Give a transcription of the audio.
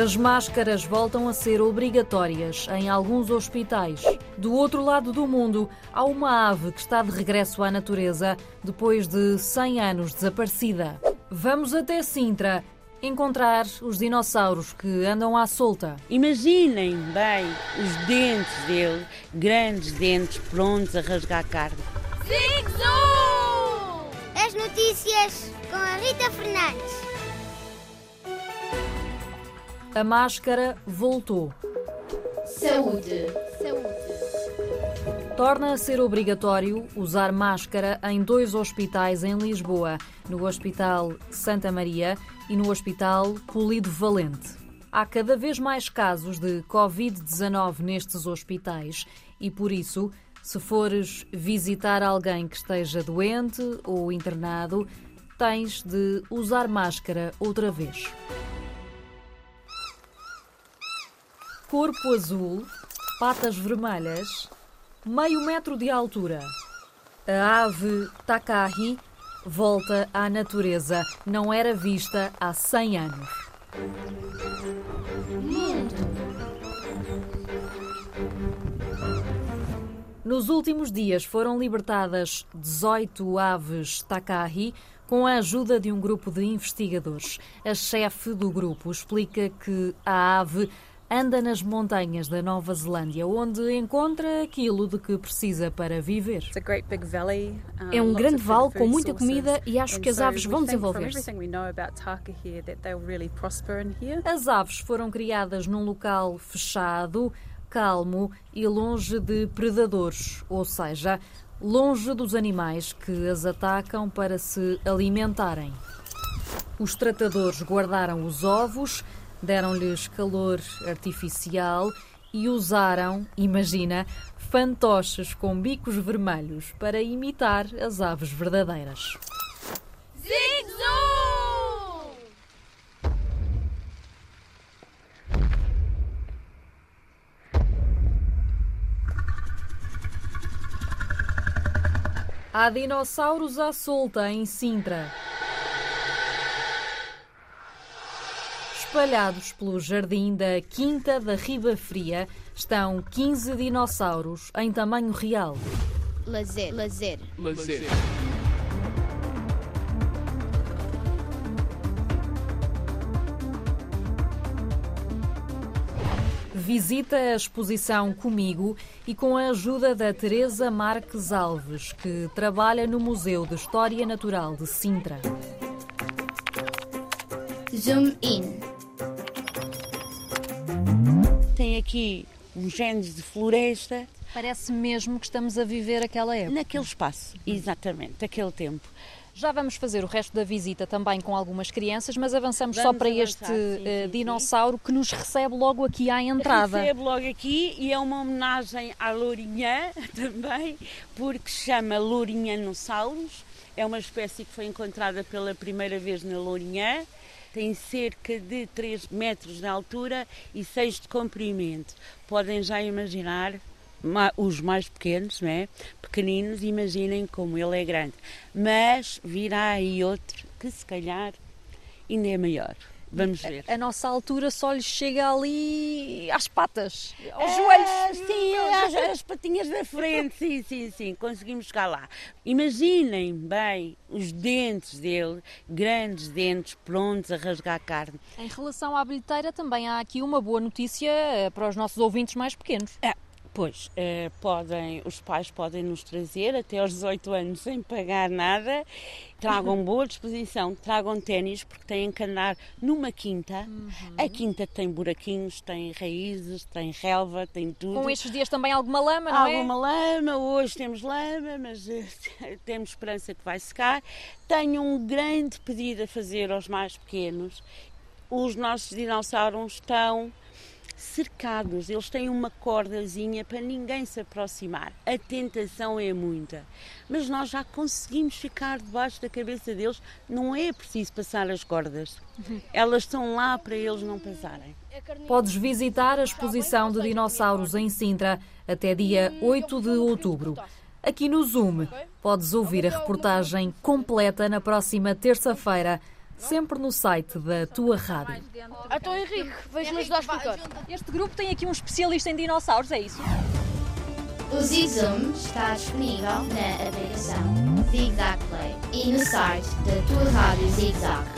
As máscaras voltam a ser obrigatórias em alguns hospitais. Do outro lado do mundo, há uma ave que está de regresso à natureza depois de 100 anos desaparecida. Vamos até Sintra encontrar os dinossauros que andam à solta. Imaginem bem os dentes dele, grandes dentes prontos a rasgar carne. Zigzoo! As notícias com a Rita Fernandes. A máscara voltou. Saúde. Saúde. Torna a ser obrigatório usar máscara em dois hospitais em Lisboa, no Hospital Santa Maria e no Hospital Polido Valente. Há cada vez mais casos de Covid-19 nestes hospitais e, por isso, se fores visitar alguém que esteja doente ou internado, tens de usar máscara outra vez. Corpo azul, patas vermelhas, meio metro de altura. A ave Takahi volta à natureza. Não era vista há 100 anos. Nos últimos dias foram libertadas 18 aves Takahi com a ajuda de um grupo de investigadores. A chefe do grupo explica que a ave anda nas montanhas da Nova Zelândia, onde encontra aquilo de que precisa para viver. É um grande vale com muita comida e acho que as aves vão desenvolver-se. As aves foram criadas num local fechado, calmo e longe de predadores, ou seja, longe dos animais que as atacam para se alimentarem. Os tratadores guardaram os ovos, deram-lhes calor artificial e usaram, imagina, fantoches com bicos vermelhos para imitar as aves verdadeiras. Zigzoo! Há dinossauros à solta em Sintra. Espalhados pelo jardim da Quinta da Riba Fria estão 15 dinossauros em tamanho real. Lazer. Lazer. Visita a exposição comigo e com a ajuda da Teresa Marques Alves, que trabalha no Museu de História Natural de Sintra. Zoom in. Tem aqui uns genes de floresta, Parece mesmo que estamos a viver aquela época. naquele espaço, exatamente, aquele tempo. Já vamos fazer o resto da visita também com algumas crianças, mas avançamos só Vamos para avançar, este sim, eh, sim, dinossauro que nos recebe logo aqui à entrada. Recebe logo aqui e é uma homenagem à Lourinhã também, porque se chama Lourinhanossauros. É uma espécie que foi encontrada pela primeira vez na Lourinhã. Tem cerca de 3 metros de altura e 6 de comprimento. Podem já imaginar ma- os mais pequenos, não é? pequeninos, imaginem como ele é grande. Mas virá aí outro que se calhar ainda é maior. Vamos ver. A nossa altura só lhe chega ali às patas, aos Ah, joelhos. Sim, as, as patinhas da frente, sim, sim, sim, conseguimos chegar lá. Imaginem bem os dentes dele, grandes dentes prontos a rasgar carne. Em relação à bilheteira, também há aqui uma boa notícia eh, para os nossos ouvintes mais pequenos. Ah, pois, eh, podem, os pais podem nos trazer até aos 18 anos sem pagar nada. Tragam boa disposição, tragam ténis, porque têm que andar numa quinta. A quinta tem buraquinhos, tem raízes, tem relva, tem tudo. Com estes dias também alguma lama, não Há é? alguma lama, hoje temos lama, mas eh, temos esperança que vai secar. Tenho um grande pedido a fazer aos mais pequenos. Os nossos dinossauros estão cercados, eles têm uma cordazinha para ninguém se aproximar. A tentação é muita, mas nós já conseguimos ficar debaixo da cabeça deles, não é preciso passar as cordas. Elas estão lá para eles não passarem. Podes visitar a exposição de dinossauros em Sintra até dia 8 de outubro. Aqui no Zoom, podes ouvir a reportagem completa na próxima terça-feira. Sempre no site da tua rádio. Então, Henrique, vejo-me ajudar a explicar. Este grupo tem aqui um especialista em dinossauros, é isso? O Zigzoom está disponível na aplicação Zigzag Play e no site da tua rádio Zigzag.